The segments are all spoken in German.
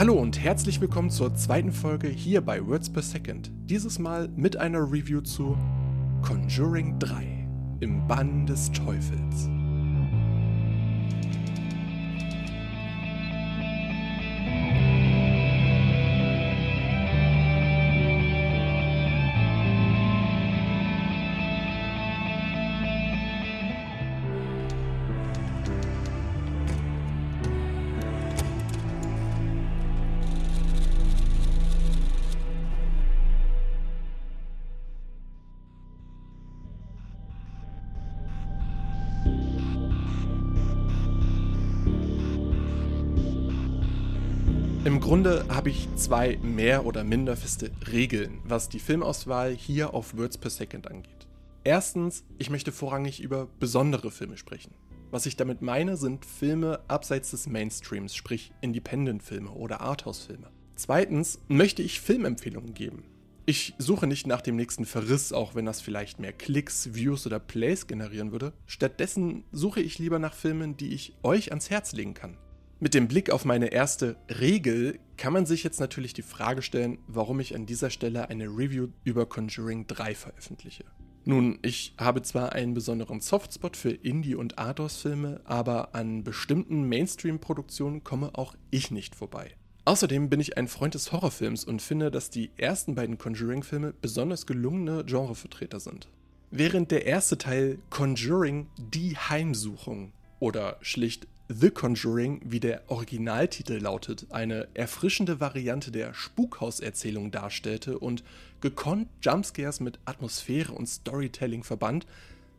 Hallo und herzlich willkommen zur zweiten Folge hier bei Words Per Second. Dieses Mal mit einer Review zu Conjuring 3 im Bann des Teufels. Im Grunde habe ich zwei mehr oder minder feste Regeln, was die Filmauswahl hier auf Words per Second angeht. Erstens, ich möchte vorrangig über besondere Filme sprechen. Was ich damit meine, sind Filme abseits des Mainstreams, sprich Independent-Filme oder Arthouse-Filme. Zweitens möchte ich Filmempfehlungen geben. Ich suche nicht nach dem nächsten Verriss, auch wenn das vielleicht mehr Klicks, Views oder Plays generieren würde. Stattdessen suche ich lieber nach Filmen, die ich euch ans Herz legen kann. Mit dem Blick auf meine erste Regel kann man sich jetzt natürlich die Frage stellen, warum ich an dieser Stelle eine Review über Conjuring 3 veröffentliche. Nun, ich habe zwar einen besonderen Softspot für Indie- und Arthouse-Filme, aber an bestimmten Mainstream-Produktionen komme auch ich nicht vorbei. Außerdem bin ich ein Freund des Horrorfilms und finde, dass die ersten beiden Conjuring-Filme besonders gelungene Genrevertreter sind. Während der erste Teil Conjuring die Heimsuchung oder schlicht The Conjuring, wie der Originaltitel lautet, eine erfrischende Variante der Spukhauserzählung darstellte und gekonnt Jumpscares mit Atmosphäre und Storytelling verband,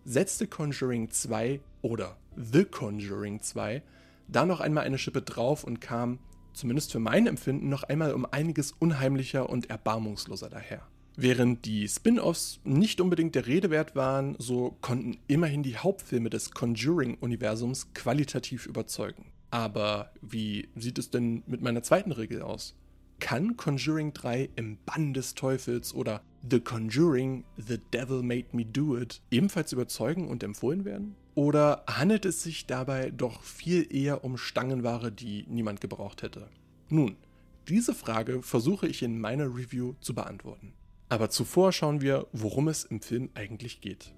setzte Conjuring 2 oder The Conjuring 2 da noch einmal eine Schippe drauf und kam, zumindest für mein Empfinden, noch einmal um einiges unheimlicher und erbarmungsloser daher. Während die Spin-offs nicht unbedingt der Rede wert waren, so konnten immerhin die Hauptfilme des Conjuring-Universums qualitativ überzeugen. Aber wie sieht es denn mit meiner zweiten Regel aus? Kann Conjuring 3 im Bann des Teufels oder The Conjuring, The Devil Made Me Do It ebenfalls überzeugen und empfohlen werden? Oder handelt es sich dabei doch viel eher um Stangenware, die niemand gebraucht hätte? Nun, diese Frage versuche ich in meiner Review zu beantworten. Aber zuvor schauen wir, worum es im Film eigentlich geht.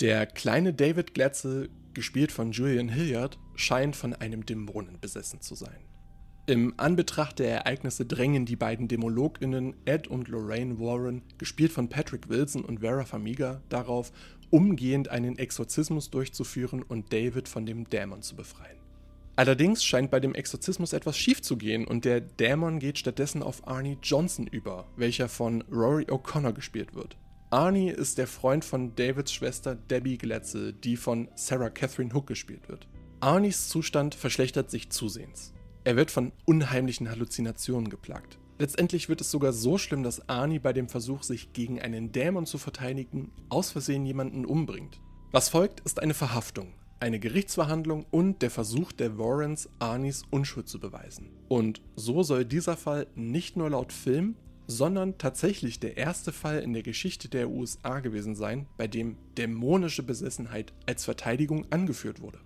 Der kleine David Glatzel, gespielt von Julian Hilliard, scheint von einem Dämonen besessen zu sein. Im Anbetracht der Ereignisse drängen die beiden DämologInnen Ed und Lorraine Warren, gespielt von Patrick Wilson und Vera Farmiga, darauf, umgehend einen Exorzismus durchzuführen und David von dem Dämon zu befreien. Allerdings scheint bei dem Exorzismus etwas schief zu gehen und der Dämon geht stattdessen auf Arnie Johnson über, welcher von Rory O'Connor gespielt wird. Arnie ist der Freund von Davids Schwester Debbie Glatzel, die von Sarah Catherine Hook gespielt wird. Arnies Zustand verschlechtert sich zusehends. Er wird von unheimlichen Halluzinationen geplagt. Letztendlich wird es sogar so schlimm, dass Arnie bei dem Versuch, sich gegen einen Dämon zu verteidigen, aus Versehen jemanden umbringt. Was folgt, ist eine Verhaftung, eine Gerichtsverhandlung und der Versuch der Warrens, Arnis Unschuld zu beweisen. Und so soll dieser Fall nicht nur laut Film, sondern tatsächlich der erste Fall in der Geschichte der USA gewesen sein, bei dem dämonische Besessenheit als Verteidigung angeführt wurde.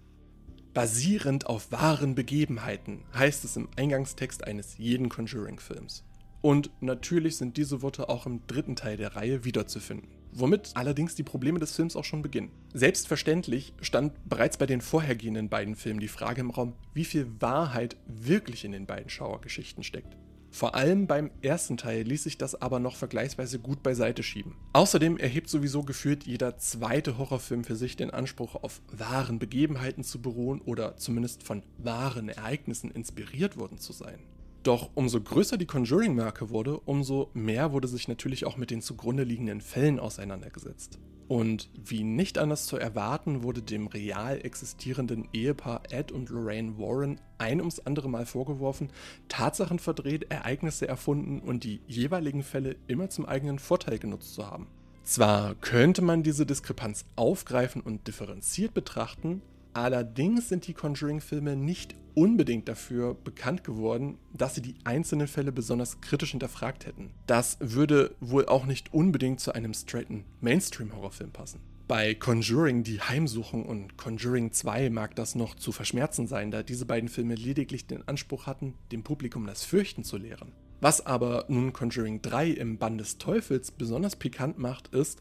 Basierend auf wahren Begebenheiten heißt es im Eingangstext eines jeden Conjuring-Films. Und natürlich sind diese Worte auch im dritten Teil der Reihe wiederzufinden womit allerdings die Probleme des Films auch schon beginnen. Selbstverständlich stand bereits bei den vorhergehenden beiden Filmen die Frage im Raum, wie viel Wahrheit wirklich in den beiden Schauergeschichten steckt. Vor allem beim ersten Teil ließ sich das aber noch vergleichsweise gut beiseite schieben. Außerdem erhebt sowieso gefühlt jeder zweite Horrorfilm für sich den Anspruch, auf wahren Begebenheiten zu beruhen oder zumindest von wahren Ereignissen inspiriert worden zu sein. Doch umso größer die Conjuring-Marke wurde, umso mehr wurde sich natürlich auch mit den zugrunde liegenden Fällen auseinandergesetzt. Und wie nicht anders zu erwarten, wurde dem real existierenden Ehepaar Ed und Lorraine Warren ein ums andere Mal vorgeworfen, Tatsachen verdreht, Ereignisse erfunden und die jeweiligen Fälle immer zum eigenen Vorteil genutzt zu haben. Zwar könnte man diese Diskrepanz aufgreifen und differenziert betrachten, Allerdings sind die Conjuring-Filme nicht unbedingt dafür bekannt geworden, dass sie die einzelnen Fälle besonders kritisch hinterfragt hätten. Das würde wohl auch nicht unbedingt zu einem straighten Mainstream-Horrorfilm passen. Bei Conjuring die Heimsuchung und Conjuring 2 mag das noch zu verschmerzen sein, da diese beiden Filme lediglich den Anspruch hatten, dem Publikum das Fürchten zu lehren. Was aber nun Conjuring 3 im Bann des Teufels besonders pikant macht, ist,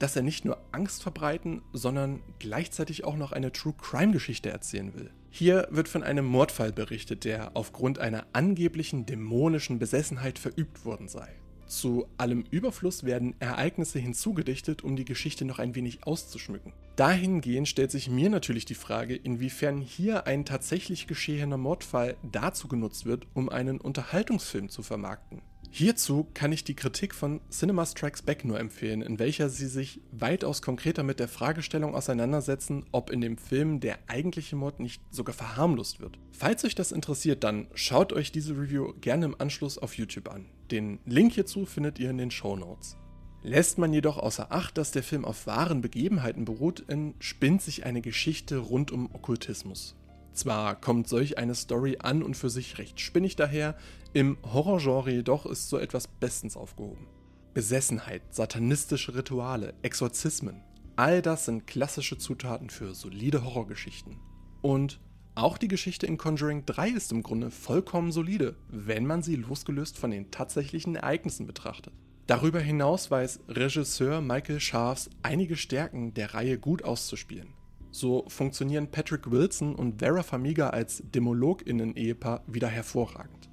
dass er nicht nur Angst verbreiten, sondern gleichzeitig auch noch eine True Crime Geschichte erzählen will. Hier wird von einem Mordfall berichtet, der aufgrund einer angeblichen dämonischen Besessenheit verübt worden sei. Zu allem Überfluss werden Ereignisse hinzugedichtet, um die Geschichte noch ein wenig auszuschmücken. Dahingehend stellt sich mir natürlich die Frage, inwiefern hier ein tatsächlich geschehener Mordfall dazu genutzt wird, um einen Unterhaltungsfilm zu vermarkten. Hierzu kann ich die Kritik von Cinema Strikes Back nur empfehlen, in welcher sie sich weitaus konkreter mit der Fragestellung auseinandersetzen, ob in dem Film der eigentliche Mord nicht sogar verharmlost wird. Falls euch das interessiert, dann schaut euch diese Review gerne im Anschluss auf YouTube an. Den Link hierzu findet ihr in den Show Notes. Lässt man jedoch außer Acht, dass der Film auf wahren Begebenheiten beruht, entspinnt sich eine Geschichte rund um Okkultismus. Zwar kommt solch eine Story an und für sich recht spinnig daher, im Horrorgenre jedoch ist so etwas bestens aufgehoben. Besessenheit, satanistische Rituale, Exorzismen, all das sind klassische Zutaten für solide Horrorgeschichten. Und auch die Geschichte in Conjuring 3 ist im Grunde vollkommen solide, wenn man sie losgelöst von den tatsächlichen Ereignissen betrachtet. Darüber hinaus weiß Regisseur Michael Scharfs einige Stärken der Reihe gut auszuspielen. So funktionieren Patrick Wilson und Vera Famiga als DämologInnen-Ehepaar wieder hervorragend.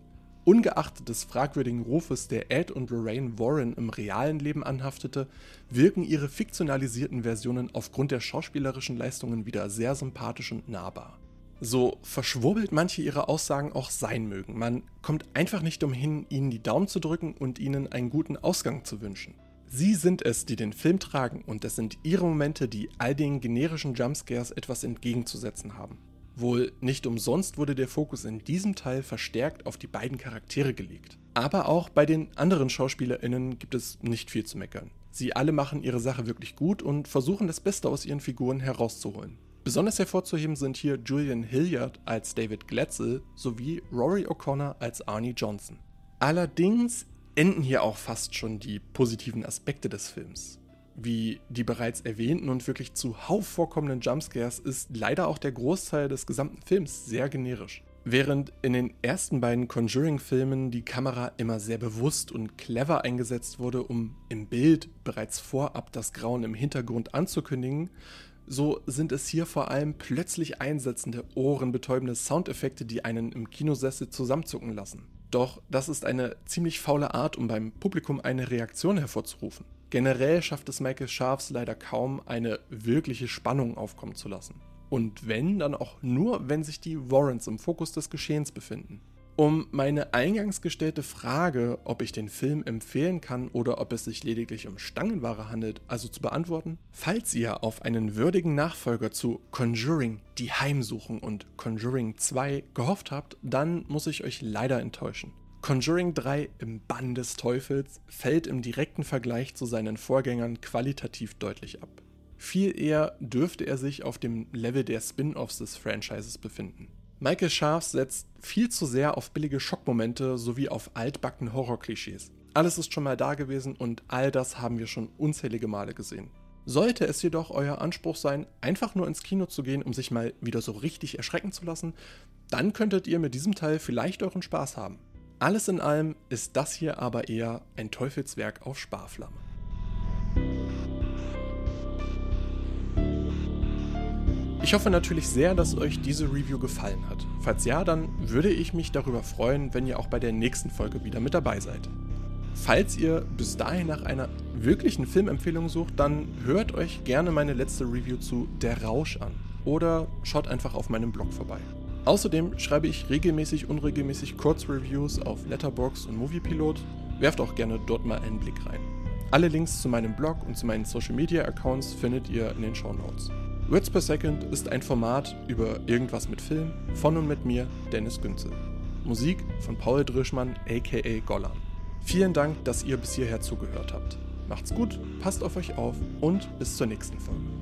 Ungeachtet des fragwürdigen Rufes, der Ed und Lorraine Warren im realen Leben anhaftete, wirken ihre fiktionalisierten Versionen aufgrund der schauspielerischen Leistungen wieder sehr sympathisch und nahbar. So verschwurbelt manche ihrer Aussagen auch sein mögen, man kommt einfach nicht umhin, ihnen die Daumen zu drücken und ihnen einen guten Ausgang zu wünschen. Sie sind es, die den Film tragen und es sind ihre Momente, die all den generischen Jumpscares etwas entgegenzusetzen haben. Wohl nicht umsonst wurde der Fokus in diesem Teil verstärkt auf die beiden Charaktere gelegt. Aber auch bei den anderen SchauspielerInnen gibt es nicht viel zu meckern. Sie alle machen ihre Sache wirklich gut und versuchen das Beste aus ihren Figuren herauszuholen. Besonders hervorzuheben sind hier Julian Hilliard als David Glatzel sowie Rory O'Connor als Arnie Johnson. Allerdings enden hier auch fast schon die positiven Aspekte des Films. Wie die bereits erwähnten und wirklich zuhauf vorkommenden Jumpscares ist leider auch der Großteil des gesamten Films sehr generisch. Während in den ersten beiden Conjuring-Filmen die Kamera immer sehr bewusst und clever eingesetzt wurde, um im Bild bereits vorab das Grauen im Hintergrund anzukündigen, so sind es hier vor allem plötzlich einsetzende, ohrenbetäubende Soundeffekte, die einen im Kinosessel zusammenzucken lassen. Doch das ist eine ziemlich faule Art, um beim Publikum eine Reaktion hervorzurufen. Generell schafft es Michael Scharfs leider kaum, eine wirkliche Spannung aufkommen zu lassen. Und wenn, dann auch nur, wenn sich die Warrants im Fokus des Geschehens befinden. Um meine eingangs gestellte Frage, ob ich den Film empfehlen kann oder ob es sich lediglich um Stangenware handelt, also zu beantworten, falls ihr auf einen würdigen Nachfolger zu Conjuring, die Heimsuchung und Conjuring 2 gehofft habt, dann muss ich euch leider enttäuschen. Conjuring 3 im Bann des Teufels fällt im direkten Vergleich zu seinen Vorgängern qualitativ deutlich ab. Viel eher dürfte er sich auf dem Level der Spin-offs des Franchises befinden. Michael Scharf setzt viel zu sehr auf billige Schockmomente sowie auf altbacken Horrorklischees. Alles ist schon mal da gewesen und all das haben wir schon unzählige Male gesehen. Sollte es jedoch euer Anspruch sein, einfach nur ins Kino zu gehen, um sich mal wieder so richtig erschrecken zu lassen, dann könntet ihr mit diesem Teil vielleicht euren Spaß haben. Alles in allem ist das hier aber eher ein Teufelswerk auf Sparflamme. Ich hoffe natürlich sehr, dass euch diese Review gefallen hat. Falls ja, dann würde ich mich darüber freuen, wenn ihr auch bei der nächsten Folge wieder mit dabei seid. Falls ihr bis dahin nach einer wirklichen Filmempfehlung sucht, dann hört euch gerne meine letzte Review zu Der Rausch an oder schaut einfach auf meinem Blog vorbei. Außerdem schreibe ich regelmäßig, unregelmäßig Kurzreviews auf Letterboxd und Moviepilot. Werft auch gerne dort mal einen Blick rein. Alle Links zu meinem Blog und zu meinen Social Media Accounts findet ihr in den Show Notes. Words per Second ist ein Format über irgendwas mit Film von und mit mir, Dennis Günzel. Musik von Paul Drischmann aka Gollan. Vielen Dank, dass ihr bis hierher zugehört habt. Macht's gut, passt auf euch auf und bis zur nächsten Folge.